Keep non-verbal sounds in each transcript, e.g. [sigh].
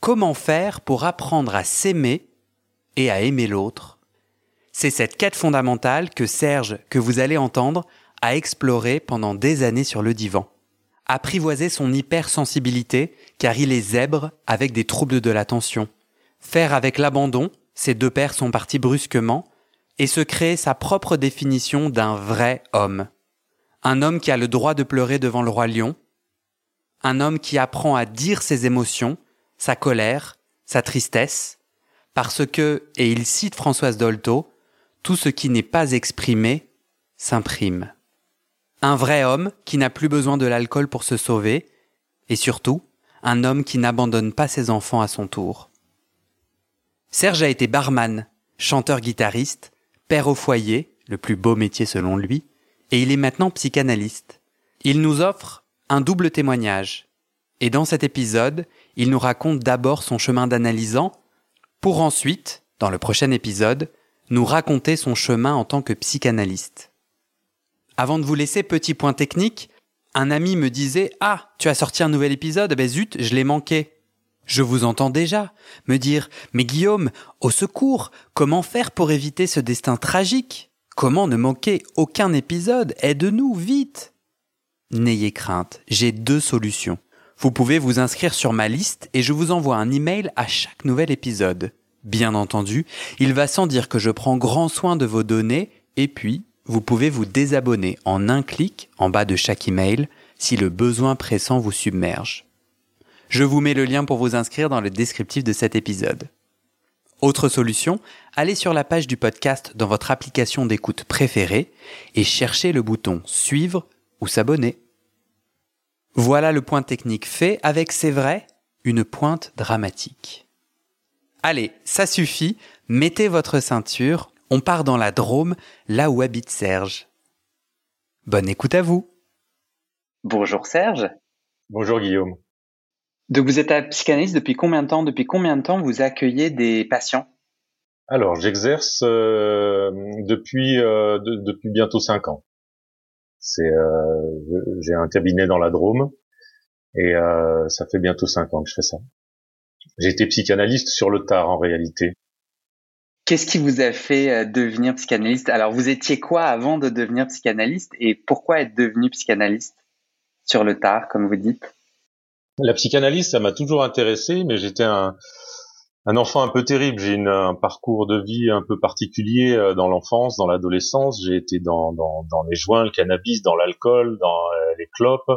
Comment faire pour apprendre à s'aimer et à aimer l'autre C'est cette quête fondamentale que Serge, que vous allez entendre, a exploré pendant des années sur le divan. Apprivoiser son hypersensibilité, car il est zèbre avec des troubles de l'attention. Faire avec l'abandon, ses deux pères sont partis brusquement, et se créer sa propre définition d'un vrai homme un homme qui a le droit de pleurer devant le roi lion, un homme qui apprend à dire ses émotions, sa colère, sa tristesse, parce que, et il cite Françoise Dolto, tout ce qui n'est pas exprimé s'imprime. Un vrai homme qui n'a plus besoin de l'alcool pour se sauver, et surtout, un homme qui n'abandonne pas ses enfants à son tour. Serge a été barman, chanteur-guitariste, père au foyer, le plus beau métier selon lui, et il est maintenant psychanalyste. Il nous offre un double témoignage. Et dans cet épisode, il nous raconte d'abord son chemin d'analysant, pour ensuite, dans le prochain épisode, nous raconter son chemin en tant que psychanalyste. Avant de vous laisser, petit point technique, un ami me disait Ah, tu as sorti un nouvel épisode, ben zut, je l'ai manqué. Je vous entends déjà me dire Mais Guillaume, au secours, comment faire pour éviter ce destin tragique? Comment ne manquer aucun épisode? Aide-nous, vite N'ayez crainte, j'ai deux solutions. Vous pouvez vous inscrire sur ma liste et je vous envoie un email à chaque nouvel épisode. Bien entendu, il va sans dire que je prends grand soin de vos données et puis vous pouvez vous désabonner en un clic en bas de chaque email si le besoin pressant vous submerge. Je vous mets le lien pour vous inscrire dans le descriptif de cet épisode. Autre solution, allez sur la page du podcast dans votre application d'écoute préférée et cherchez le bouton Suivre ou S'abonner. Voilà le point technique fait avec, c'est vrai, une pointe dramatique. Allez, ça suffit, mettez votre ceinture, on part dans la Drôme, là où habite Serge. Bonne écoute à vous. Bonjour Serge. Bonjour Guillaume. Donc vous êtes à psychanalyste depuis combien de temps? Depuis combien de temps vous accueillez des patients? Alors j'exerce euh, depuis euh, depuis bientôt cinq ans. C'est euh, j'ai un cabinet dans la Drôme et ça fait bientôt cinq ans que je fais ça. J'ai été psychanalyste sur le tard en réalité. Qu'est-ce qui vous a fait devenir psychanalyste? Alors vous étiez quoi avant de devenir psychanalyste et pourquoi être devenu psychanalyste sur le tard comme vous dites? La psychanalyse, ça m'a toujours intéressé, mais j'étais un, un enfant un peu terrible. J'ai un parcours de vie un peu particulier euh, dans l'enfance, dans l'adolescence. J'ai été dans, dans, dans, les joints, le cannabis, dans l'alcool, dans euh, les clopes.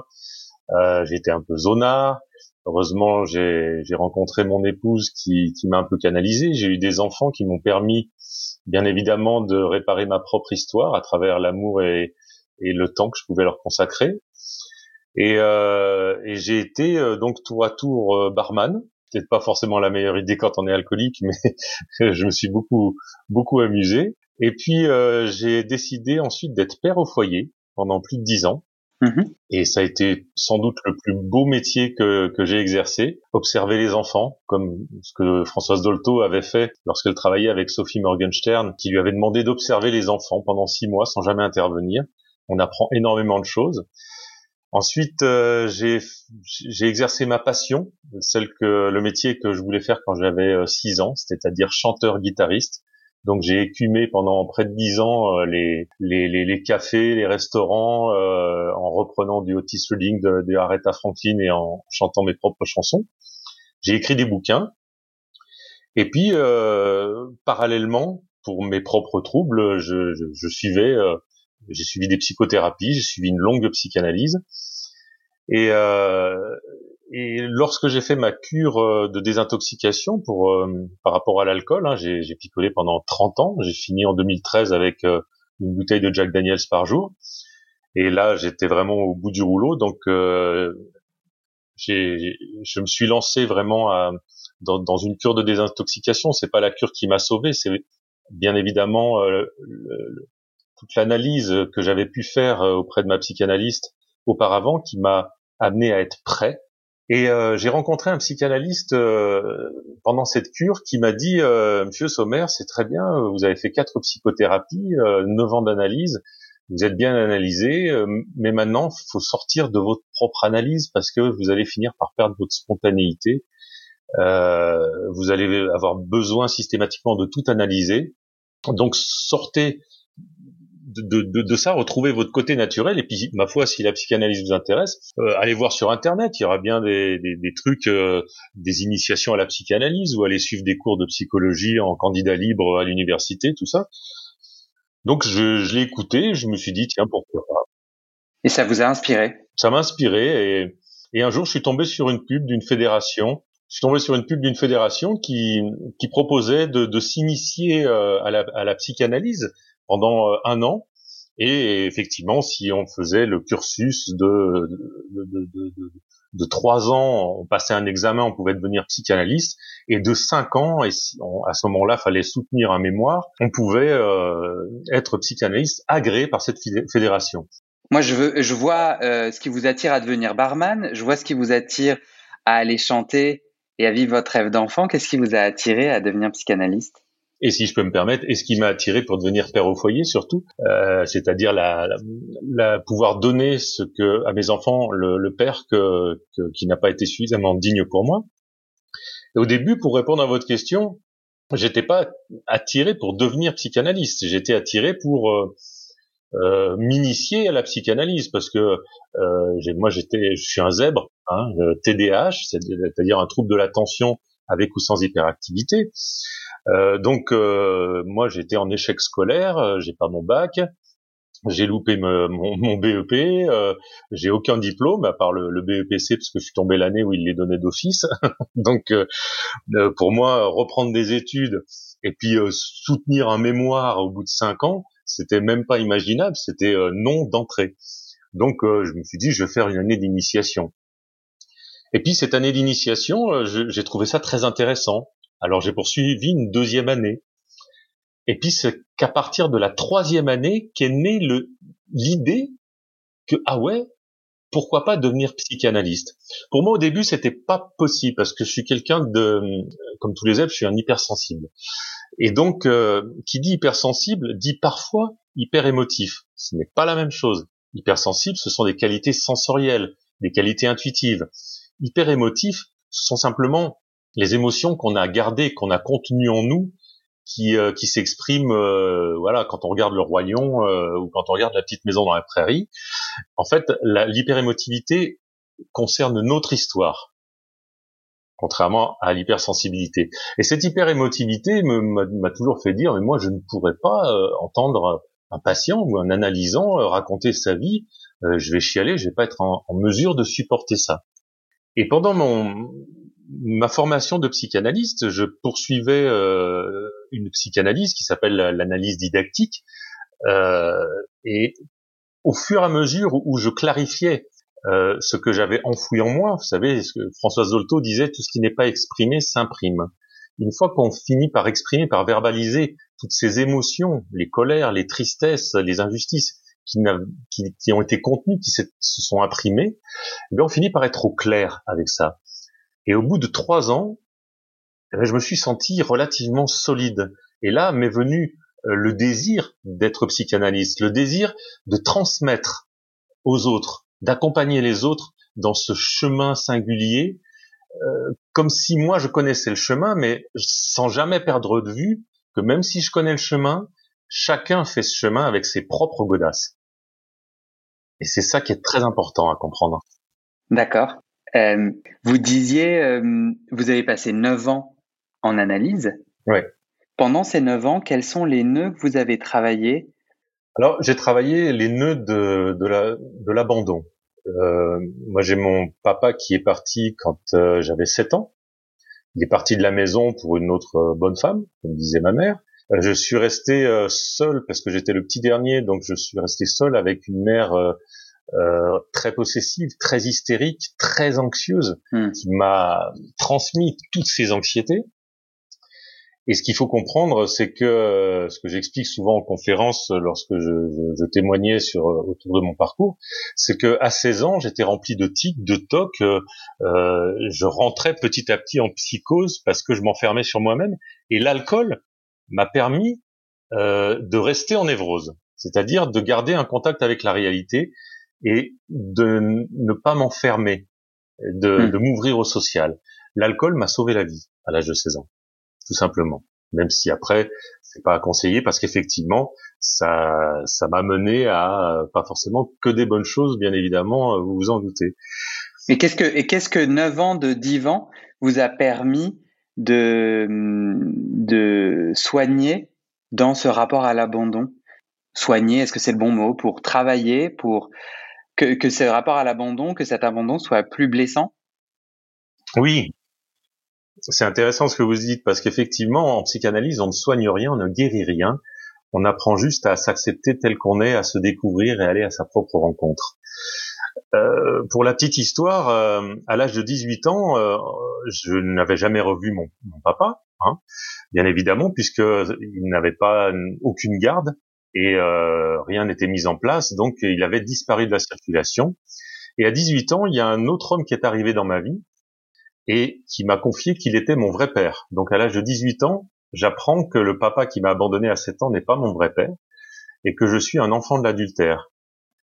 Euh, j'ai été un peu zonard. Heureusement, j'ai rencontré mon épouse qui, qui m'a un peu canalisé. J'ai eu des enfants qui m'ont permis, bien évidemment, de réparer ma propre histoire à travers l'amour et, et le temps que je pouvais leur consacrer. Et, euh, et j'ai été euh, donc tour à tour barman. Peut-être pas forcément la meilleure idée quand on est alcoolique, mais [laughs] je me suis beaucoup beaucoup amusé. Et puis euh, j'ai décidé ensuite d'être père au foyer pendant plus de dix ans. Mm-hmm. Et ça a été sans doute le plus beau métier que, que j'ai exercé, observer les enfants, comme ce que Françoise Dolto avait fait lorsqu'elle travaillait avec Sophie Morgenstern, qui lui avait demandé d'observer les enfants pendant six mois sans jamais intervenir. On apprend énormément de choses. Ensuite, euh, j'ai exercé ma passion, celle que le métier que je voulais faire quand j'avais 6 ans, c'est-à-dire chanteur-guitariste. Donc j'ai écumé pendant près de dix ans euh, les, les, les, cafés, les restaurants, euh, en reprenant du Otis Redding, de, de Aretha Franklin et en chantant mes propres chansons. J'ai écrit des bouquins. Et puis, euh, parallèlement, pour mes propres troubles, je, je, je suivais, euh, j'ai suivi des psychothérapies, j'ai suivi une longue psychanalyse. Et, euh, et lorsque j'ai fait ma cure euh, de désintoxication pour euh, par rapport à l'alcool, hein, j'ai, picolé pendant 30 ans. J'ai fini en 2013 avec euh, une bouteille de Jack Daniels par jour. Et là, j'étais vraiment au bout du rouleau. Donc, j'ai, je me suis lancé vraiment à, dans, dans, une cure de désintoxication. C'est pas la cure qui m'a sauvé, c'est bien évidemment toute l'analyse que j'avais pu faire auprès de ma psychanalyste auparavant qui m'a amené à être prêt et euh, j'ai rencontré un psychanalyste euh, pendant cette cure qui m'a dit euh, Monsieur Sommer, c'est très bien, vous avez fait quatre psychothérapies, neuf ans d'analyse, vous êtes bien analysé, mais maintenant faut sortir de votre propre analyse parce que vous allez finir par perdre votre spontanéité. vous allez avoir besoin systématiquement de tout analyser. Donc sortez de, de, de, ça, retrouver votre côté naturel. Et puis, ma foi, si la psychanalyse vous intéresse, euh, allez voir sur Internet. Il y aura bien des, des, des trucs, euh, des initiations à la psychanalyse ou allez suivre des cours de psychologie en candidat libre à l'université, tout ça. Donc, je, je l'ai écouté. Je me suis dit, tiens, pourquoi pas. Et ça vous a inspiré? Ça m'a inspiré. Et, et un jour, je suis tombé sur une pub d'une fédération je suis tombé sur une pub d'une fédération qui, qui proposait de, de s'initier euh, à, la, à la psychanalyse pendant euh, un an. Et effectivement, si on faisait le cursus de, trois ans, on passait un examen, on pouvait devenir psychanalyste, et de cinq ans, et à ce moment-là, fallait soutenir un mémoire, on pouvait euh, être psychanalyste agréé par cette fédération. Moi, je veux, je vois euh, ce qui vous attire à devenir barman, je vois ce qui vous attire à aller chanter et à vivre votre rêve d'enfant. Qu'est-ce qui vous a attiré à devenir psychanalyste? Et si je peux me permettre, et ce qui m'a attiré pour devenir père au foyer surtout, euh, c'est-à-dire la, la, pouvoir donner ce que à mes enfants le, le père que, qui n'a pas été suffisamment digne pour moi. Et au début, pour répondre à votre question, j'étais pas attiré pour devenir psychanalyste, j'étais attiré pour euh, euh, m'initier à la psychanalyse parce que euh, moi j'étais je suis un zèbre hein, TDAH c'est-à-dire un trouble de l'attention avec ou sans hyperactivité euh, donc euh, moi j'étais en échec scolaire, euh, j'ai pas mon bac, j'ai loupé mon, mon, BEP, j'ai aucun diplôme à part le, le, BEPC parce que je suis tombé l'année où il les donnait d'office. [laughs] Donc pour moi reprendre des études et puis soutenir un mémoire au bout de cinq ans, c'était même pas imaginable, c'était non d'entrée. Donc je me suis dit je vais faire une année d'initiation. Et puis cette année d'initiation, j'ai trouvé ça très intéressant. Alors j'ai poursuivi une deuxième année. Et puis c'est qu'à partir de la troisième année qu'est née l'idée que ah ouais, pourquoi pas devenir psychanalyste? Pour moi au début c'était pas possible parce que je suis quelqu'un de comme tous les élèves, je suis un hypersensible. Et donc euh, qui dit hypersensible dit parfois hyper émotif. Ce n'est pas la même chose. Hypersensible, ce sont des qualités sensorielles, des qualités intuitives. Hyper émotif, ce sont simplement les émotions qu'on a gardées, qu'on a contenues en nous, qui, euh, qui s'expriment, euh, voilà, quand on regarde le royaume euh, ou quand on regarde la petite maison dans la prairie. En fait, l'hyperémotivité concerne notre histoire, contrairement à l'hypersensibilité. Et cette hyperémotivité m'a toujours fait dire, mais moi, je ne pourrais pas entendre un patient ou un analysant raconter sa vie. je vais chialer, je vais pas être en mesure de supporter ça. Et pendant mon, ma formation de psychanalyste, je poursuivais euh, une psychanalyse qui s'appelle l'analyse didactique, euh, et au fur et à mesure où je clarifiais euh, ce que j'avais enfoui en moi, vous savez, ce que Françoise Dolto disait, tout ce qui n'est pas exprimé s'imprime. Une fois qu'on finit par exprimer, par verbaliser toutes ces émotions, les colères, les tristesses, les injustices qui, qui, ont été contenues, qui se, sont imprimées, eh on finit par être au clair avec ça. Et au bout de trois ans, eh je me suis senti relativement solide. Et là m'est venu euh, le désir d'être psychanalyste, le désir de transmettre aux autres d'accompagner les autres dans ce chemin singulier, euh, comme si moi je connaissais le chemin, mais sans jamais perdre de vue que même si je connais le chemin, chacun fait ce chemin avec ses propres godasses. Et c'est ça qui est très important à comprendre. D'accord. Euh, vous disiez, euh, vous avez passé neuf ans en analyse. Oui. Pendant ces neuf ans, quels sont les nœuds que vous avez travaillés? Alors, j'ai travaillé les nœuds de, de l'abandon. Euh, moi, j'ai mon papa qui est parti quand euh, j'avais 7 ans. Il est parti de la maison pour une autre euh, bonne femme, comme disait ma mère. Je suis resté seul parce que j'étais le petit dernier, donc je suis resté seul avec une mère très possessive, très hystérique, très anxieuse, hmm. qui m'a transmis toutes ces anxiétés. Et ce qu'il faut comprendre, c'est que ce que j'explique souvent en conférence lorsque je, je, témoignais sur autour de mon parcours, c'est que à 16 ans, j'étais rempli de tics, de tocs. Euh, je rentrais petit à petit en psychose parce que je m'enfermais sur moi-même. Et l'alcool m'a permis euh, de rester en névrose, c'est-à-dire de garder un contact avec la réalité et de ne pas m'enfermer, de, hmm. de m'ouvrir au social. L'alcool m'a sauvé la vie à l'âge de 16 ans tout simplement. Même si après c'est pas à conseiller parce qu'effectivement ça ça m'a mené à euh, pas forcément que des bonnes choses, bien évidemment, euh, vous vous en doutez. Et qu'est-ce que et qu'est-ce que 9 ans de divan vous a permis de de soigner dans ce rapport à l'abandon? Soigner, est-ce que c'est le bon mot? Pour travailler, pour que, que ce rapport à l'abandon, que cet abandon soit plus blessant? Oui, c'est intéressant ce que vous dites parce qu'effectivement, en psychanalyse, on ne soigne rien, on ne guérit rien. On apprend juste à s'accepter tel qu'on est, à se découvrir et aller à sa propre rencontre. Euh, pour la petite histoire, euh, à l'âge de 18 ans, euh, je n'avais jamais revu mon, papa, hein, bien évidemment, puisque il n'avait pas aucune garde et rien n'était mis en place, donc il avait disparu de la circulation. Et à 18 ans, il y a un autre homme qui est arrivé dans ma vie, et qui m'a confié qu'il était mon vrai père. Donc à l'âge de 18 ans, j'apprends que le papa qui m'a abandonné à 7 ans n'est pas mon vrai père et que je suis un enfant de l'adultère.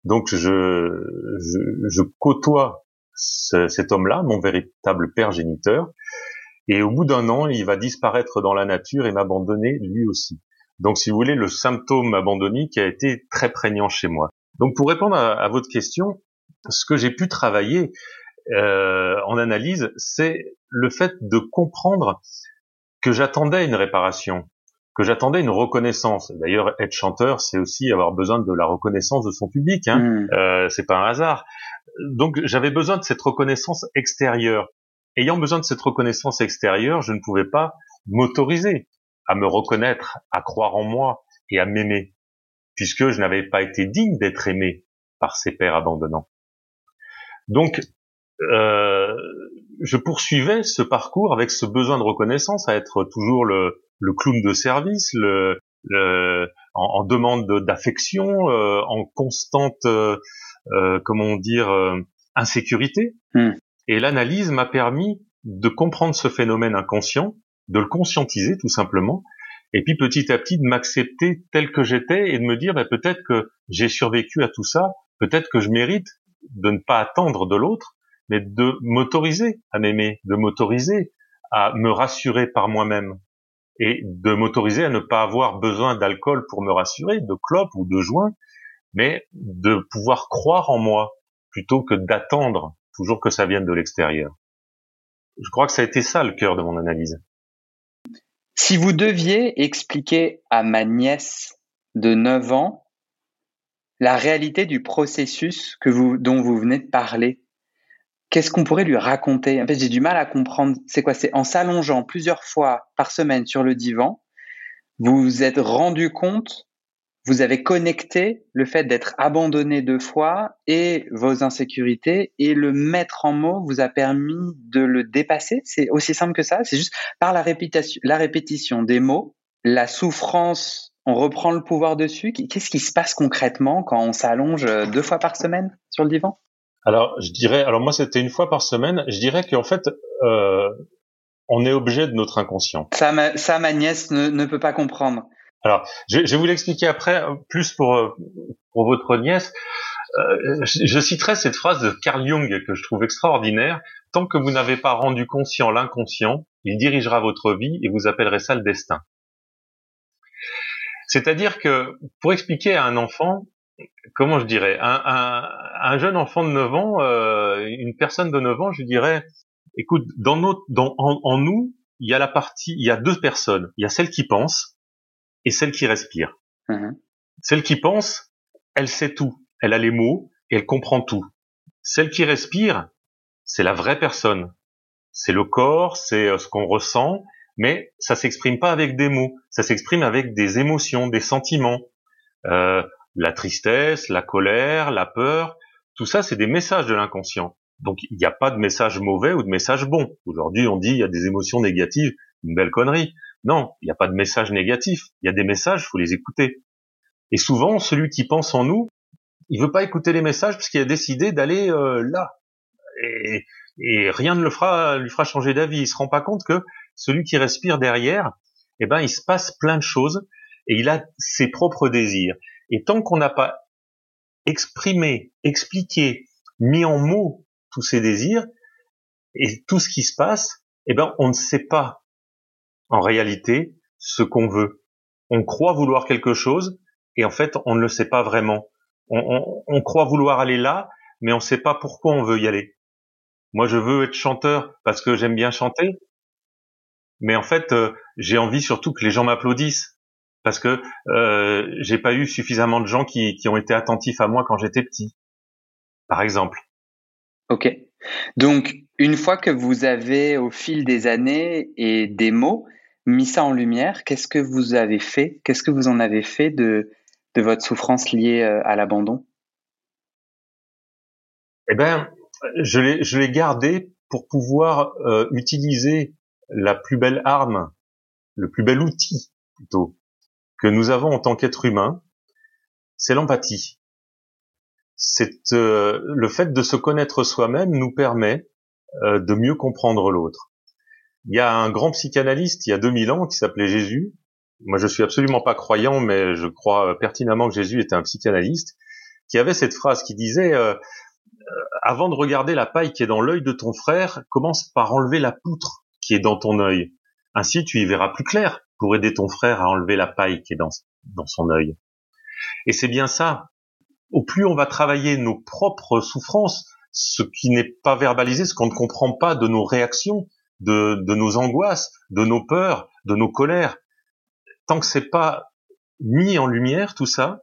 Donc je, je, je côtoie cet homme-là, mon véritable père géniteur, et au bout d'un an, il va disparaître dans la nature et m'abandonner lui aussi. Donc si vous voulez, le symptôme abandonnique a été très prégnant chez moi. Donc pour répondre à votre question, ce que j'ai pu travailler, euh, en analyse, c'est le fait de comprendre que j'attendais une réparation, que j'attendais une reconnaissance. D'ailleurs, être chanteur, c'est aussi avoir besoin de la reconnaissance de son public. Hein. Hmm. Euh, c'est pas un hasard. Donc, j'avais besoin de cette reconnaissance extérieure. Ayant besoin de cette reconnaissance extérieure, je ne pouvais pas m'autoriser à me reconnaître, à croire en moi et à m'aimer, puisque je n'avais pas été digne d'être aimé par ces pères abandonnants. Donc, euh, je poursuivais ce parcours avec ce besoin de reconnaissance, à être toujours le, le clown de service, le, le en, demande d'affection, euh, en constante, euh, euh comment dire, euh, insécurité. Hmm. Et l'analyse m'a permis de comprendre ce phénomène inconscient, de le conscientiser tout simplement, et puis petit à petit de m'accepter tel que j'étais et de me dire bah, peut-être que j'ai survécu à tout ça, peut-être que je mérite de ne pas attendre de l'autre, mais de m'autoriser à m'aimer, de m'autoriser à me rassurer par moi-même et de m'autoriser à ne pas avoir besoin d'alcool pour me rassurer, de clope ou de joint, mais de pouvoir croire en moi plutôt que d'attendre toujours que ça vienne de l'extérieur. Je crois que ça a été ça le cœur de mon analyse. Si vous deviez expliquer à ma nièce de 9 ans la réalité du processus que vous, dont vous venez de parler, qu'est-ce qu'on pourrait lui raconter? En fait, j'ai du mal à comprendre. C'est quoi? C'est en s'allongeant plusieurs fois par semaine sur le divan, vous vous êtes rendu compte, vous avez connecté le fait d'être abandonné deux fois et vos insécurités et le mettre en mots vous a permis de le dépasser. C'est aussi simple que ça. C'est juste par la répétition, la répétition des mots, la souffrance, on reprend le pouvoir dessus. Qu'est-ce qui se passe concrètement quand on s'allonge deux fois par semaine sur le divan? Alors, je dirais, alors moi c'était une fois par semaine. Je dirais qu'en fait, euh, on est objet de notre inconscient. Ça, ma, ça, ma nièce ne, ne peut pas comprendre. Alors, je, je vais vous l'expliquer après, plus pour pour votre nièce. Euh, je citerai cette phrase de Carl Jung que je trouve extraordinaire. Tant que vous n'avez pas rendu conscient l'inconscient, il dirigera votre vie et vous appellerez ça le destin. C'est-à-dire que pour expliquer à un enfant, comment je dirais, un, un, jeune enfant de 9 ans, euh, une personne de 9 ans, je dirais, écoute, dans notre, dans, en, nous, il y a la partie, il y a deux personnes. Il y a celle qui pense et celle qui respire. Mm-hmm. Celle qui pense, elle sait tout, elle a les mots et elle comprend tout. Celle qui respire, c'est la vraie personne. C'est le corps, c'est euh, ce qu'on ressent, mais ça s'exprime pas avec des mots, ça s'exprime avec des émotions, des sentiments. Euh, la tristesse, la colère, la peur, tout ça, c'est des messages de l'inconscient. Donc il n'y a pas de message mauvais ou de message bon. Aujourd'hui, on dit il y a des émotions négatives, une belle connerie. Non, il n'y a pas de message négatif. Il y a des messages, faut les écouter. Et souvent, celui qui pense en nous, il veut pas écouter les messages parce qu'il a décidé d'aller euh, là. Et, rien ne le fera, lui fera changer d'avis. Il se rend pas compte que celui qui respire derrière, eh ben, il se passe plein de choses et il a ses propres désirs. Et tant qu'on n'a pas exprimé, expliqué, mis en mots tous ces désirs et tout ce qui se passe, eh ben, on ne sait pas en réalité ce qu'on veut. On croit vouloir quelque chose et en fait, on ne le sait pas vraiment. On, on croit vouloir aller là, mais on ne sait pas pourquoi on veut y aller. Moi, je veux être chanteur parce que j'aime bien chanter, mais en fait, euh, j'ai envie surtout que les gens m'applaudissent parce que euh, j'ai pas eu suffisamment de gens qui, qui ont été attentifs à moi quand j'étais petit, par exemple. Ok. Donc, une fois que vous avez, au fil des années et des mots, mis ça en lumière, qu'est-ce que vous avez fait Qu'est-ce que vous en avez fait de, de votre souffrance liée euh, à l'abandon? Eh ben, je l'ai, je l'ai gardé pour pouvoir euh, utiliser la plus belle arme, le plus bel outil plutôt, que nous avons en tant qu'être humain, c'est l'empathie. C'est euh, le fait de se connaître soi-même nous permet de mieux comprendre l'autre. Il y a un grand psychanalyste il y a 2000 ans qui s'appelait Jésus. Moi, je suis absolument pas croyant, mais je crois pertinemment que Jésus était un psychanalyste qui avait cette phrase qui disait euh, avant de regarder la paille qui est dans l'œil de ton frère, commence par enlever la poutre qui est dans ton œil. Ainsi, tu y verras plus clair pour aider ton frère à enlever la paille qui est dans, dans son œil. Et c'est bien ça. Au plus on va travailler nos propres souffrances, ce qui n'est pas verbalisé, ce qu'on ne comprend pas de nos réactions, de, de nos angoisses, de nos peurs, de nos colères, tant que c'est pas mis en lumière tout ça,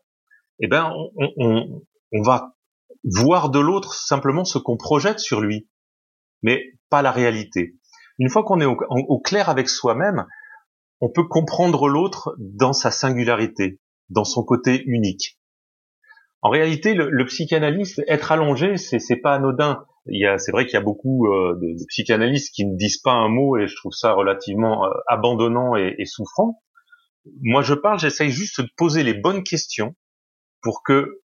eh ben on, on, on va voir de l'autre simplement ce qu'on projette sur lui, mais pas la réalité. Une fois qu'on est au clair avec soi-même, on peut comprendre l'autre dans sa singularité, dans son côté unique. En réalité, le, le psychanalyste, être allongé, c'est, c'est pas anodin. C'est vrai qu'il y a beaucoup euh, de, psychanalystes qui ne disent pas un mot et je trouve ça relativement euh, abandonnant et, et, souffrant. Moi, je parle, j'essaye juste de poser les bonnes questions pour que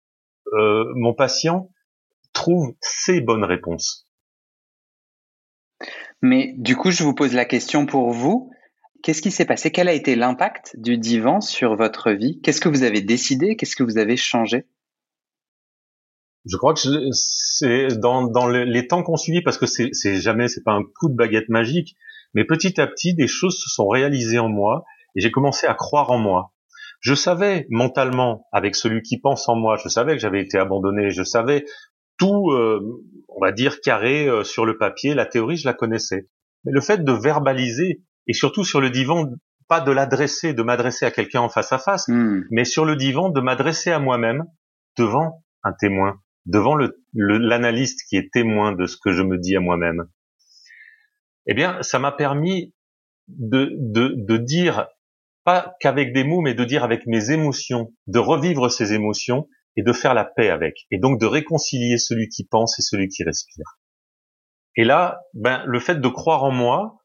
euh, mon patient trouve ses bonnes réponses. Mais du coup, je vous pose la question pour vous. Qu'est-ce qui s'est passé? Quel a été l'impact du divan sur votre vie? Qu'est-ce que vous avez décidé? Qu'est-ce que vous avez changé? Je crois que c'est dans, dans les temps qu'on suivit, parce que c'est jamais, c'est pas un coup de baguette magique, mais petit à petit, des choses se sont réalisées en moi et j'ai commencé à croire en moi. Je savais mentalement, avec celui qui pense en moi, je savais que j'avais été abandonné, je savais tout, euh, on va dire, carré euh, sur le papier, la théorie, je la connaissais. Mais le fait de verbaliser et surtout sur le divan, pas de l'adresser, de m'adresser à quelqu'un en face à face, hmm. mais sur le divan, de m'adresser à moi-même devant un témoin, devant l'analyste qui est témoin de ce que je me dis à moi-même. Eh bien, ça m'a permis de, de, de dire, pas qu'avec des mots, mais de dire avec mes émotions, de revivre ces émotions et de faire la paix avec, et donc de réconcilier celui qui pense et celui qui respire. Et là, ben, le fait de croire en moi,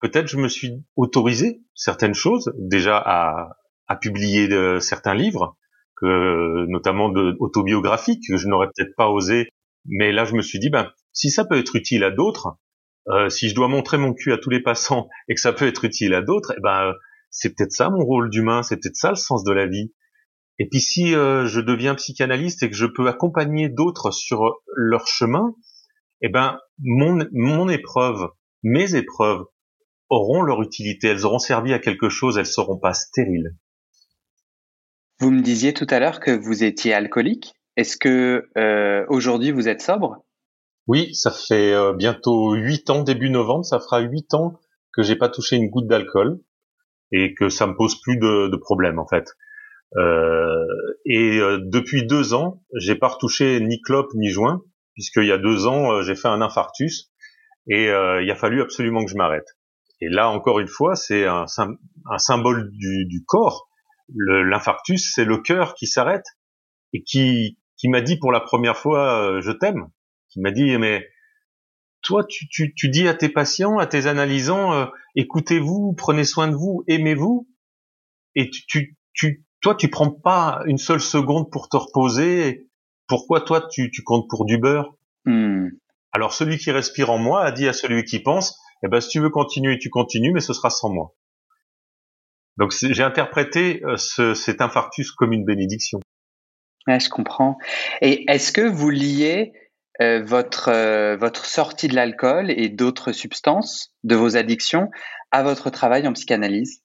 peut-être je me suis autorisé certaines choses, déjà à, à publier de, certains livres, que, notamment de, autobiographiques, que je n'aurais peut-être pas osé. Mais là, je me suis dit, ben, si ça peut être utile à d'autres, euh, si je dois montrer mon cul à tous les passants [laughs] et que ça peut être utile à d'autres, eh ben, c'est peut-être ça mon rôle d'humain, c'est peut-être ça le sens de la vie. Et puis si euh, je deviens psychanalyste et que je peux accompagner d'autres sur leur chemin, eh ben mon mon épreuve, mes épreuves auront leur utilité, elles auront servi à quelque chose, elles seront pas stériles. Vous me disiez tout à l'heure que vous étiez alcoolique. Est-ce que euh, aujourd'hui vous êtes sobre? Oui, ça fait euh, bientôt huit ans, début novembre, ça fera huit ans que j'ai pas touché une goutte d'alcool et que ça me pose plus de, de problème en fait. Euh, et euh, depuis deux ans, j'ai pas retouché ni clope ni joint, puisqu'il y a deux ans, euh, j'ai fait un infarctus et il a fallu absolument que je m'arrête. Et là, encore une fois, c'est un, un, symbole du, du corps. L'infarctus, c'est le cœur qui s'arrête et qui, qui m'a dit pour la première fois je t'aime. Qui m'a dit mais toi tu, tu, tu, dis à tes patients, à tes analysants, écoutez-vous, prenez soin de vous, aimez-vous, et tu, tu, tu, toi, tu prends pas une seule seconde pour te reposer. Pourquoi toi, tu, tu comptes pour du beurre? Hmm. Alors celui qui respire en moi a dit à celui qui pense, eh ben si tu veux continuer, tu continues, mais ce sera sans moi. Donc j'ai interprété euh, ce, cet infarctus comme une bénédiction. Ouais, je comprends. Et est-ce que vous liez euh, votre euh, votre sortie de l'alcool et d'autres substances de vos addictions à votre travail en psychanalyse?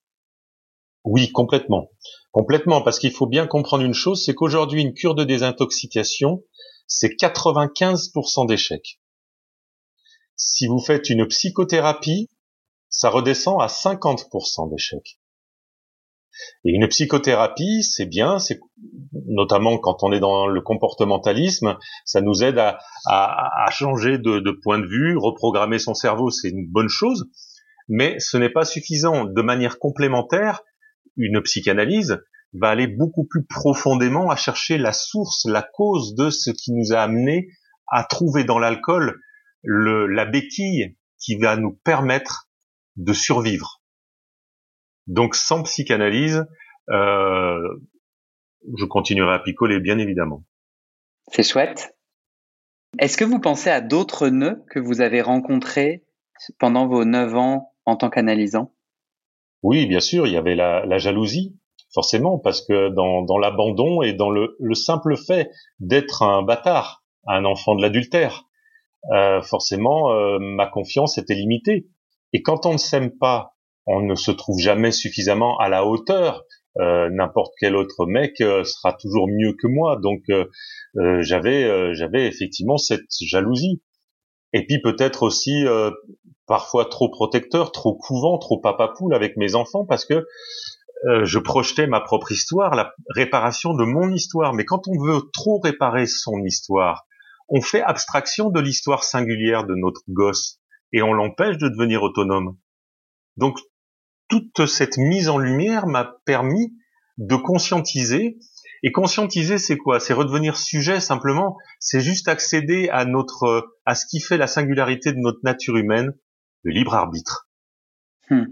Oui, complètement. Complètement, parce qu'il faut bien comprendre une chose, c'est qu'aujourd'hui, une cure de désintoxication, c'est 95% d'échecs. Si vous faites une psychothérapie, ça redescend à 50% d'échecs. Et une psychothérapie, c'est bien, c'est notamment quand on est dans le comportementalisme, ça nous aide à, à, changer de, de, point de vue, reprogrammer son cerveau, c'est une bonne chose, mais ce n'est pas suffisant. De manière complémentaire, une psychanalyse va aller beaucoup plus profondément à chercher la source, la cause de ce qui nous a amené à trouver dans l'alcool la béquille qui va nous permettre de survivre. Donc sans psychanalyse, euh, je continuerai à picoler, bien évidemment. C'est chouette. Est-ce que vous pensez à d'autres nœuds que vous avez rencontrés pendant vos neuf ans en tant qu'analysant? Oui, bien sûr, il y avait la, jalousie, forcément, parce que dans, l'abandon et dans le, simple fait d'être un bâtard, un enfant de l'adultère, euh, forcément, euh, ma confiance était limitée. Et quand on ne s'aime pas, on ne se trouve jamais suffisamment à la hauteur. Euh, n'importe quel autre mec sera toujours mieux que moi. Donc j'avais j'avais effectivement cette jalousie. Et puis peut-être aussi parfois trop protecteur, trop couvant, trop papa poule avec mes enfants parce que euh, je projetais ma propre histoire, la réparation de mon histoire. Mais quand on veut trop réparer son histoire, on fait abstraction de l'histoire singulière de notre gosse et on l'empêche de devenir autonome. Donc toute cette mise en lumière m'a permis de conscientiser. Et conscientiser, c'est quoi? C'est redevenir sujet simplement. C'est juste accéder à notre, à ce qui fait la singularité de notre nature humaine, le libre arbitre. Hmm.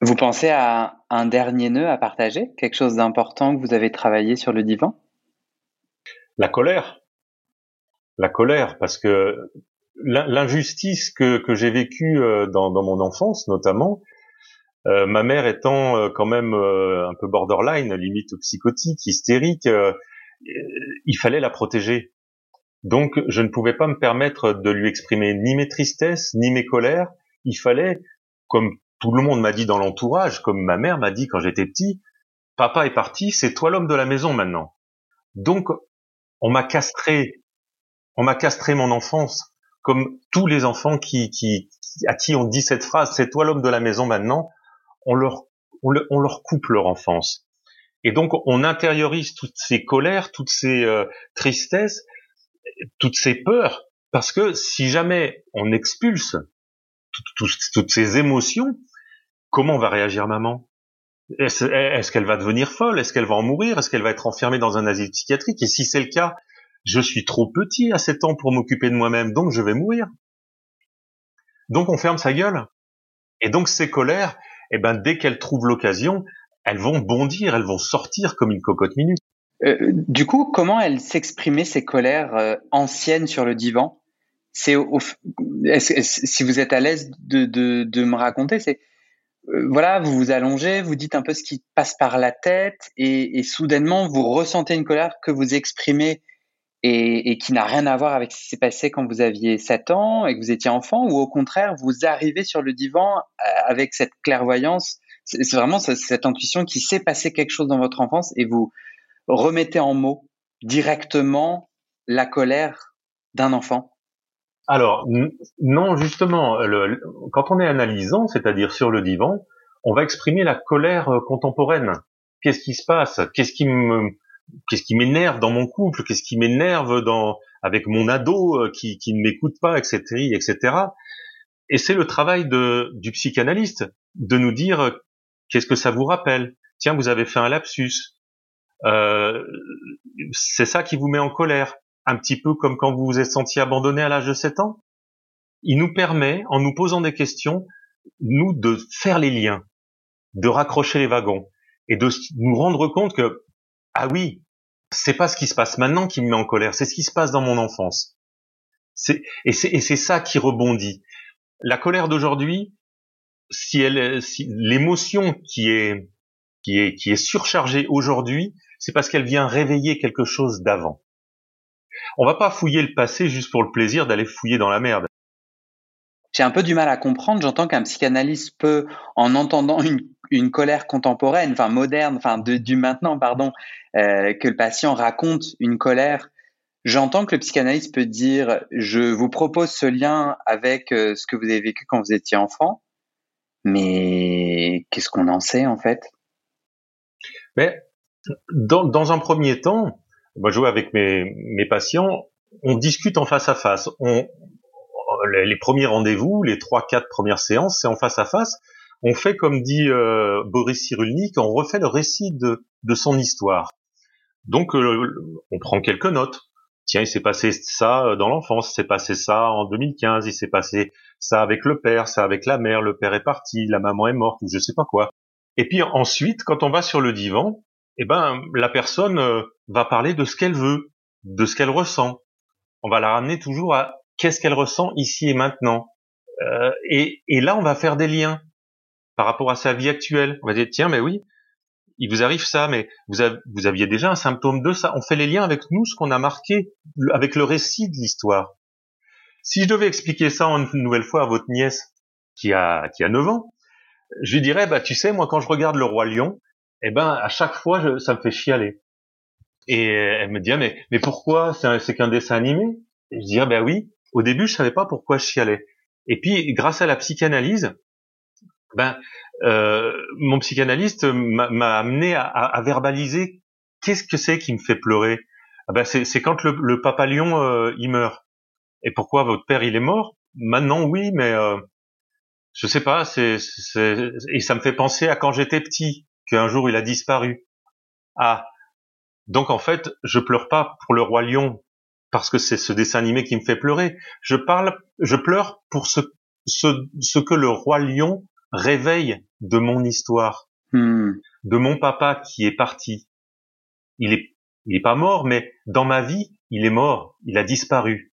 Vous pensez à un dernier nœud à partager? Quelque chose d'important que vous avez travaillé sur le divan? La colère. La colère, parce que l'injustice que, j'ai vécue euh, dans, mon enfance, notamment, euh, ma mère étant euh, quand même un peu borderline, limite psychotique, hystérique, il fallait la protéger. Donc, je ne pouvais pas me permettre de lui exprimer ni mes tristesses, ni mes colères. Il fallait, comme tout le monde m'a dit dans l'entourage, comme ma mère m'a dit quand j'étais petit, papa est parti, c'est toi l'homme de la maison maintenant. Donc, on m'a castré, on m'a castré mon enfance, comme tous les enfants qui, qui, à qui on dit cette phrase, c'est toi l'homme de la maison maintenant, on leur, on, leur coupe leur enfance. Et donc, on intériorise toutes ces colères, toutes ces euh, tristesses, toutes ces peurs, parce que si jamais on expulse toutes ces émotions, comment va réagir maman? Est-ce qu'elle va devenir folle? Est-ce qu'elle va en mourir? Est-ce qu'elle va être enfermée dans un asile psychiatrique? Et si c'est le cas, je suis trop petit à 7 ans pour m'occuper de moi-même, donc je vais mourir. Donc on ferme sa gueule. Et donc ces colères, eh ben dès qu'elles trouvent l'occasion, elles vont bondir, elles vont sortir comme une cocotte minute. Euh, du coup, comment elle s'exprimait ces colères euh, anciennes sur le divan? C'est si vous êtes à l'aise de, de, me raconter, c'est euh, voilà, vous vous allongez, vous dites un peu ce qui passe par la tête et soudainement vous ressentez une colère que vous exprimez et, et qui n'a rien à voir avec ce qui s'est passé quand vous aviez 7 ans et que vous étiez enfant ou au contraire vous arrivez sur le divan euh, avec cette clairvoyance, c'est vraiment cette intuition qui s'est passé quelque chose dans votre enfance et vous remettez en mots directement la colère d'un enfant? Alors non, justement, quand on est analysant, c'est-à-dire sur le divan, on va exprimer la colère euh, contemporaine. Qu'est-ce qui se passe? Qu'est-ce qui me qu'est-ce qui m'énerve dans mon couple? Qu'est-ce qui m'énerve dans avec mon ado euh, qui, qui ne m'écoute pas, etc., etc. Et c'est le travail de du psychanalyste de nous dire euh, qu'est-ce que ça vous rappelle? Tiens, vous avez fait un lapsus. Euh, c'est ça qui vous met en colère un petit peu comme quand vous vous êtes senti abandonné à l'âge de 7 ans. Il nous permet, en nous posant des questions, nous de faire les liens, de raccrocher les wagons et de nous rendre compte que ah oui, c'est pas ce qui se passe maintenant qui me met en colère, c'est ce qui se passe dans mon enfance. C'est et c'est et c'est ça qui rebondit. La colère d'aujourd'hui, si elle si l'émotion qui est qui est qui est surchargée aujourd'hui, c'est parce qu'elle vient réveiller quelque chose d'avant. On va pas fouiller le passé juste pour le plaisir d'aller fouiller dans la merde. J'ai un peu du mal à comprendre. J'entends qu'un psychanalyste peut, en entendant une, colère contemporaine, enfin moderne, enfin du maintenant, pardon, euh, que le patient raconte une colère. J'entends que le psychanalyste peut dire je vous propose ce lien avec euh, ce que vous avez vécu quand vous étiez enfant, mais qu'est-ce qu'on en sait en fait? Mais dans, dans un premier temps, moi, je avec mes, mes patients, on discute en face à face. On, les, premiers rendez-vous, les trois, quatre premières séances, c'est en face à face. On fait comme dit euh, Boris Cyrulnik, on refait le récit de, de son histoire. Donc, euh, on prend quelques notes. Tiens, il s'est passé ça euh, dans l'enfance, il s'est passé ça en 2015, il s'est passé ça avec le père, ça avec la mère, le père est parti, la maman est morte, ou je sais pas quoi. Et puis ensuite, quand on va sur le divan, eh ben la personne euh, va parler de ce qu'elle veut, de ce qu'elle ressent. On va la ramener toujours à qu'est-ce qu'elle ressent ici et maintenant. Euh, et, et, là, on va faire des liens par rapport à sa vie actuelle. On va dire tiens, mais oui, il vous arrive ça, mais vous, vous aviez déjà un symptôme de ça. On fait les liens avec nous, ce qu'on a marqué avec le récit de l'histoire. Si je devais expliquer ça une nouvelle fois à votre nièce qui a qui a 9 ans, je lui dirais bah tu sais moi quand je regarde le roi lion, eh ben à chaque fois je, ça me fait chialer. Et elle me dit ah, mais mais pourquoi? C'est qu'un dessin animé et Je dis ah ben oui. Au début je savais pas pourquoi je chialais. Et puis grâce à la psychanalyse, ben euh, mon psychanalyste m'a amené à, verbaliser qu'est-ce que c'est qui me fait pleurer. Ah ben c'est quand le, le papa lion euh, il meurt. Et pourquoi votre père il est mort? Maintenant oui, mais euh, je sais pas. C'est et ça me fait penser à quand j'étais petit qu'un jour il a disparu. Ah, donc en fait, je pleure pas pour le roi lion parce que c'est ce dessin animé qui me fait pleurer. Je parle, je pleure pour ce, ce, ce que le roi lion réveille de mon histoire, hmm. de mon papa qui est parti. Il est, il est pas mort, mais dans ma vie, il est mort, il a disparu.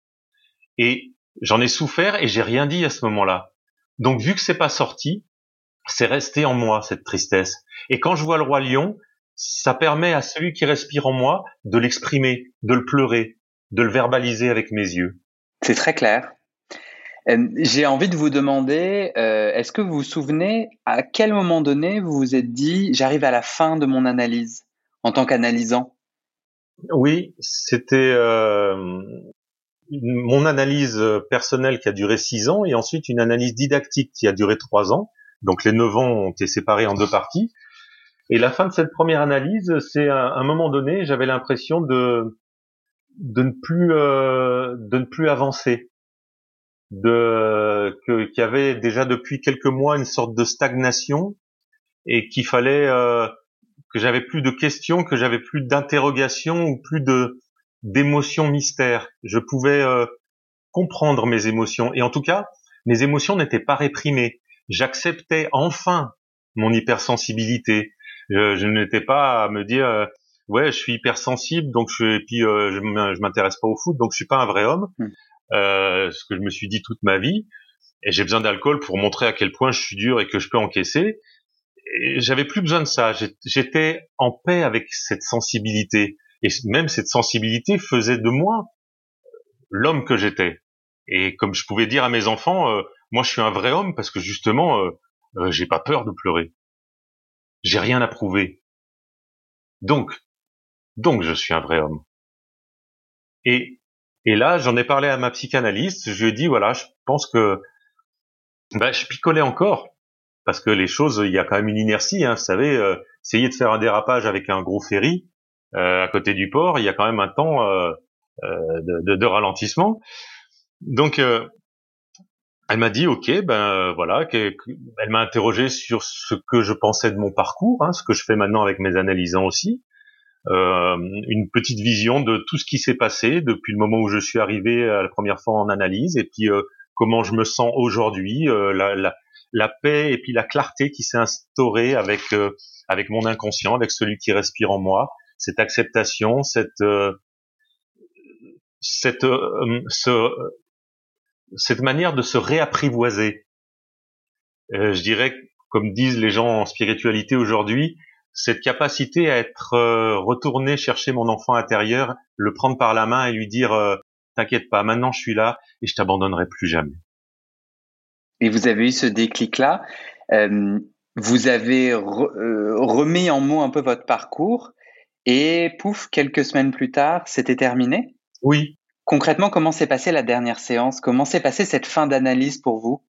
Et j'en ai souffert et j'ai rien dit à ce moment-là. Donc vu que c'est pas sorti, c'est resté en moi cette tristesse. Et quand je vois le roi lion, ça permet à celui qui respire en moi de l'exprimer, de le pleurer, de le verbaliser avec mes yeux. C'est très clair. Euh, j'ai envie de vous demander, euh, est-ce que vous vous souvenez à quel moment donné vous vous êtes dit j'arrive à la fin de mon analyse en tant qu'analysant? Oui, c'était euh, mon analyse personnelle qui a duré six ans et ensuite une analyse didactique qui a duré trois ans. Donc les neuf ans ont été séparés en deux parties. Et la fin de cette première analyse, c'est à un moment donné, j'avais l'impression de de ne plus euh, de ne plus avancer, de qu'il y avait déjà depuis quelques mois une sorte de stagnation et qu'il fallait euh, que j'avais plus de questions, que j'avais plus d'interrogations ou plus de d'émotions mystères. Je pouvais euh, comprendre mes émotions et en tout cas, mes émotions n'étaient pas réprimées. J'acceptais enfin mon hypersensibilité, je, n'étais pas à me dire euh, ouais je suis hypersensible donc je et puis euh, je m'intéresse pas au foot donc je suis pas un vrai homme hmm. euh, ce que je me suis dit toute ma vie et j'ai besoin d'alcool pour montrer à quel point je suis dur et que je peux encaisser. J'avais plus besoin de ça. J'étais en paix avec cette sensibilité. Et même cette sensibilité faisait de moi l'homme que j'étais. Et comme je pouvais dire à mes enfants, euh, moi je suis un vrai homme parce que justement, euh, euh, j'ai pas peur de pleurer. J'ai rien à prouver. Donc, donc je suis un vrai homme. Et et là, j'en ai parlé à ma psychanalyste. Je lui ai dit voilà, je pense que ben, je picolais encore parce que les choses, il y a quand même une inertie. Hein, vous savez, euh, essayer de faire un dérapage avec un gros ferry euh, à côté du port, il y a quand même un temps euh, de, de, de, ralentissement. Donc, elle m'a dit ok, ben voilà, que, elle m'a interrogé sur ce que je pensais de mon parcours, hein, ce que je fais maintenant avec mes analysants aussi. Euh, une petite vision de tout ce qui s'est passé depuis le moment où je suis arrivé la première fois en analyse et puis euh, comment je me sens aujourd'hui, euh, la, la, la, paix et puis la clarté qui s'est instaurée avec avec mon inconscient, avec celui qui respire en moi, cette acceptation, cette cette ce, cette manière de se réapprivoiser. je dirais, comme disent les gens en spiritualité aujourd'hui, cette capacité à être euh, retourné chercher mon enfant intérieur, le prendre par la main et lui dire euh, t'inquiète pas, maintenant je suis là et je t'abandonnerai plus jamais. Et vous avez eu ce déclic-là. Euh, vous avez remis en mots un peu votre parcours et pouf, quelques semaines plus tard, c'était terminé. Oui. Concrètement, comment s'est passée la dernière séance? Comment s'est passée cette fin d'analyse pour vous?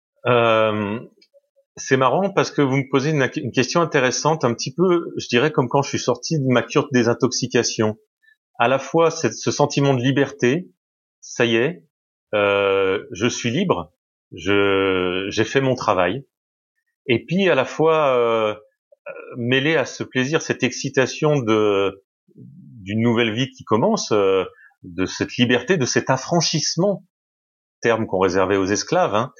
C'est marrant parce que vous me posez une, question intéressante, un petit peu, je dirais, comme quand je suis sorti de ma cure de désintoxication. À la fois, ce sentiment de liberté, ça y est, euh, je suis libre, j'ai fait mon travail. Et puis à la fois euh, mêlé à ce plaisir, cette excitation de d'une nouvelle vie qui commence, euh, de cette liberté, de cet affranchissement, terme qu'on réservait aux esclaves. Hein,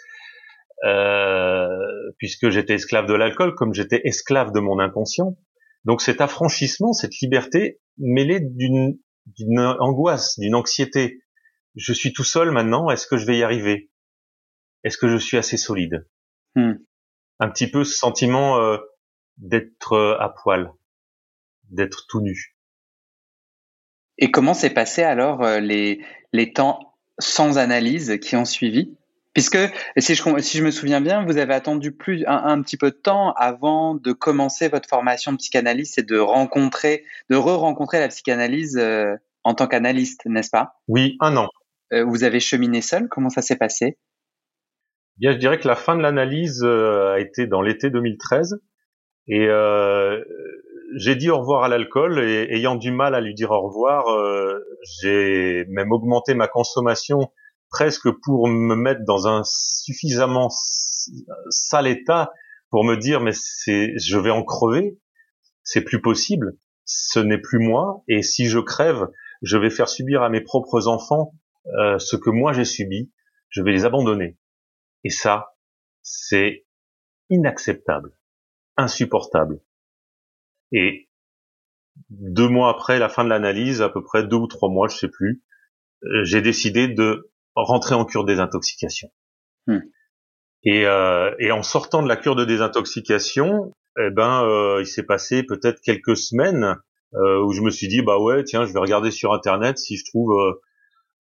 euh, puisque j'étais esclave de l'alcool, comme j'étais esclave de mon inconscient. Donc cet affranchissement, cette liberté, mêlée d'une d'une angoisse, d'une anxiété. Je suis tout seul maintenant, est-ce que je vais y arriver? Est-ce que je suis assez solide? Hmm. Un petit peu ce sentiment euh, d'être euh, à poil, d'être tout nu. Et comment s'est passé alors les, les temps sans analyse qui ont suivi? Puisque, si je, si je me souviens bien, vous avez attendu plus un, petit peu de temps avant de commencer votre formation de psychanalyste et de rencontrer, de re-rencontrer la psychanalyse euh, en tant qu'analyste, n'est-ce pas? Oui, un an. Euh, vous avez cheminé seul? Comment ça s'est passé? Bien, je dirais que la fin de l'analyse euh, a été dans l'été 2013 et j'ai dit au revoir à l'alcool et ayant du mal à lui dire au revoir, j'ai même augmenté ma consommation presque pour me mettre dans un suffisamment sale état pour me dire mais c'est je vais en crever, c'est plus possible, ce n'est plus moi. Et si je crève, je vais faire subir à mes propres enfants euh, ce que moi j'ai subi, je vais les abandonner. Et ça, c'est inacceptable, insupportable. Et deux mois après la fin de l'analyse, à peu près deux ou trois mois, je sais plus, euh, j'ai décidé de rentrer en cure de désintoxication. Hmm. Et, euh, et, en sortant de la cure de désintoxication, eh ben, euh, il s'est passé peut-être quelques semaines euh, où je me suis dit bah ouais tiens je vais regarder sur internet si je trouve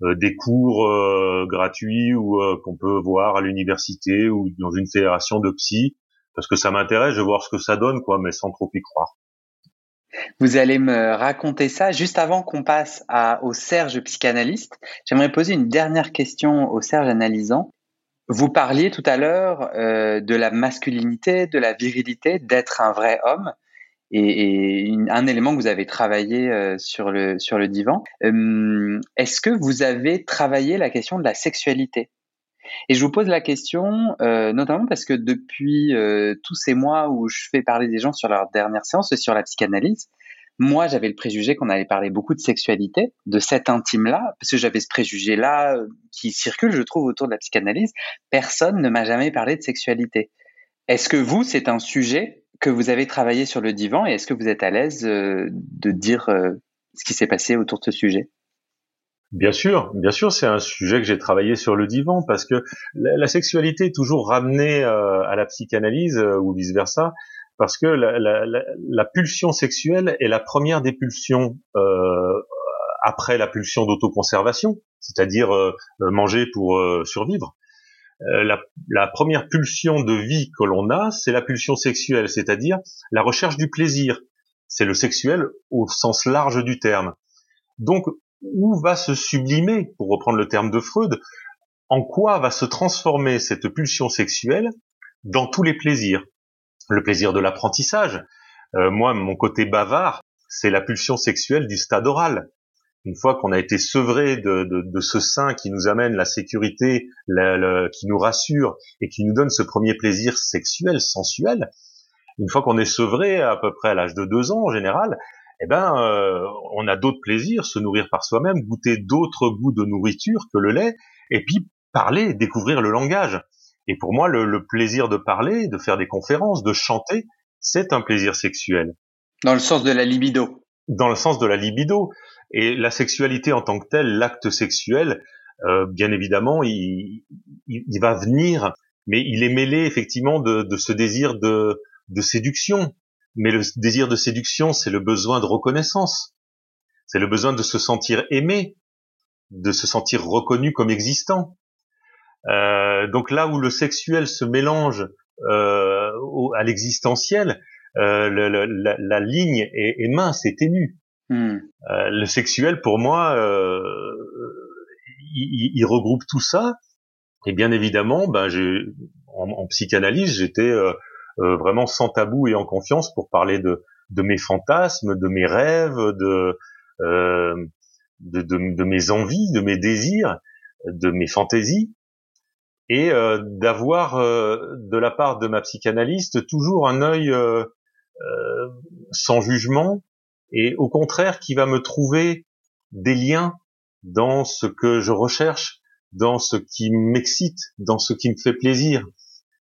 euh, des cours euh, gratuits ou qu'on peut voir à l'université ou dans une fédération de psy parce que ça m'intéresse, je vais voir ce que ça donne quoi, mais sans trop y croire. Vous allez me raconter ça. Juste avant qu'on passe au Serge psychanalyste, j'aimerais poser une dernière question au Serge analysant. Vous parliez tout à l'heure euh, de la masculinité, de la virilité, d'être un vrai homme, et, et un élément que vous avez travaillé euh, sur le sur le divan. Euh, Est-ce que vous avez travaillé la question de la sexualité? Et je vous pose la question, euh, notamment parce que depuis euh, tous ces mois où je fais parler des gens sur leur dernière séance sur la psychanalyse, moi j'avais le préjugé qu'on allait parler beaucoup de sexualité, de cet intime-là, parce que j'avais ce préjugé-là euh, qui circule, je trouve, autour de la psychanalyse. Personne ne m'a jamais parlé de sexualité. Est-ce que vous, c'est un sujet que vous avez travaillé sur le divan et est-ce que vous êtes à l'aise de dire ce qui s'est passé autour de ce sujet? Bien sûr, bien sûr, c'est un sujet que j'ai travaillé sur le divan parce que la, sexualité est toujours ramenée euh, à la psychanalyse euh, ou vice versa parce que la, pulsion sexuelle est la première des pulsions euh, après la pulsion d'autoconservation, c'est-à-dire manger pour survivre. La, la, première pulsion de vie que l'on a, c'est la pulsion sexuelle, c'est-à-dire la recherche du plaisir. C'est le sexuel au sens large du terme. Donc, où va se sublimer, pour reprendre le terme de Freud, en quoi va se transformer cette pulsion sexuelle dans tous les plaisirs? Le plaisir de l'apprentissage. Euh, moi, mon côté bavard, c'est la pulsion sexuelle du stade oral. Une fois qu'on a été sevré de, de, ce sein qui nous amène la sécurité, qui nous rassure et qui nous donne ce premier plaisir sexuel, sensuel, une fois qu'on est sevré à peu près à l'âge de deux ans en général, eh ben, euh, on a d'autres plaisirs, se nourrir par soi-même, goûter d'autres goûts de nourriture que le lait, et puis parler, découvrir le langage. Et pour moi, le, plaisir de parler, de faire des conférences, de chanter, c'est un plaisir sexuel. Dans le sens de la libido. Dans le sens de la libido. Et la sexualité en tant que telle, l'acte sexuel, euh, bien évidemment, il, va venir, mais il est mêlé effectivement de, de ce désir de, de séduction, mais le désir de séduction, c'est le besoin de reconnaissance. C'est le besoin de se sentir aimé, de se sentir reconnu comme existant. Euh, donc là où le sexuel se mélange euh, à l'existentiel, euh, la, ligne est, mince et ténue. Hmm. le sexuel, pour moi, il, regroupe tout ça. Et bien évidemment, ben, en, en psychanalyse, j'étais euh, vraiment sans tabou et en confiance pour parler de, de mes fantasmes, de mes rêves, de, euh, de, de, mes envies, de mes désirs, de mes fantaisies, et euh, d'avoir de la part de ma psychanalyste toujours un œil sans jugement et au contraire qui va me trouver des liens dans ce que je recherche, dans ce qui m'excite, dans ce qui me fait plaisir,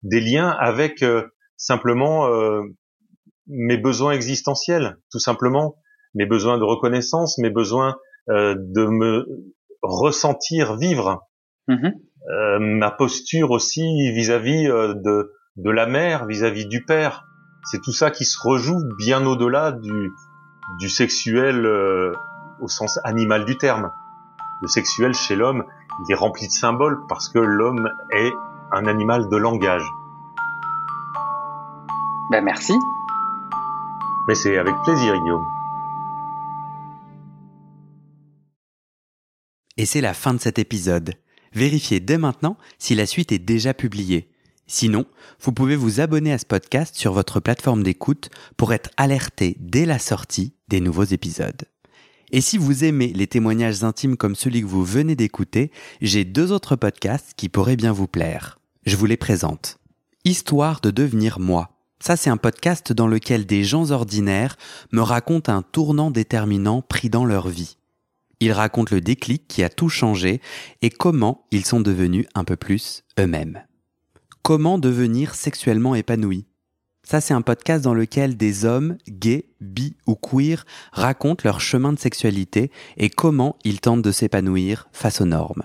des liens avec simplement euh, mes besoins existentiels, tout simplement, mes besoins de reconnaissance, mes besoins euh, de me ressentir vivre, mm-hmm. euh, ma posture aussi vis-à-vis de, de la mère, vis-à-vis du père. C'est tout ça qui se rejoue bien au-delà du, du sexuel au sens animal du terme. Le sexuel chez l'homme, il est rempli de symboles parce que l'homme est un animal de langage. Ben merci. Mais c'est avec plaisir, Guillaume. Et c'est la fin de cet épisode. Vérifiez dès maintenant si la suite est déjà publiée. Sinon, vous pouvez vous abonner à ce podcast sur votre plateforme d'écoute pour être alerté dès la sortie des nouveaux épisodes. Et si vous aimez les témoignages intimes comme celui que vous venez d'écouter, j'ai deux autres podcasts qui pourraient bien vous plaire. Je vous les présente. Histoire de devenir moi ça, c'est un podcast dans lequel des gens ordinaires me racontent un tournant déterminant pris dans leur vie. Ils racontent le déclic qui a tout changé et comment ils sont devenus un peu plus eux-mêmes. Comment devenir sexuellement épanoui Ça, c'est un podcast dans lequel des hommes, gays, bi ou queer, racontent leur chemin de sexualité et comment ils tentent de s'épanouir face aux normes.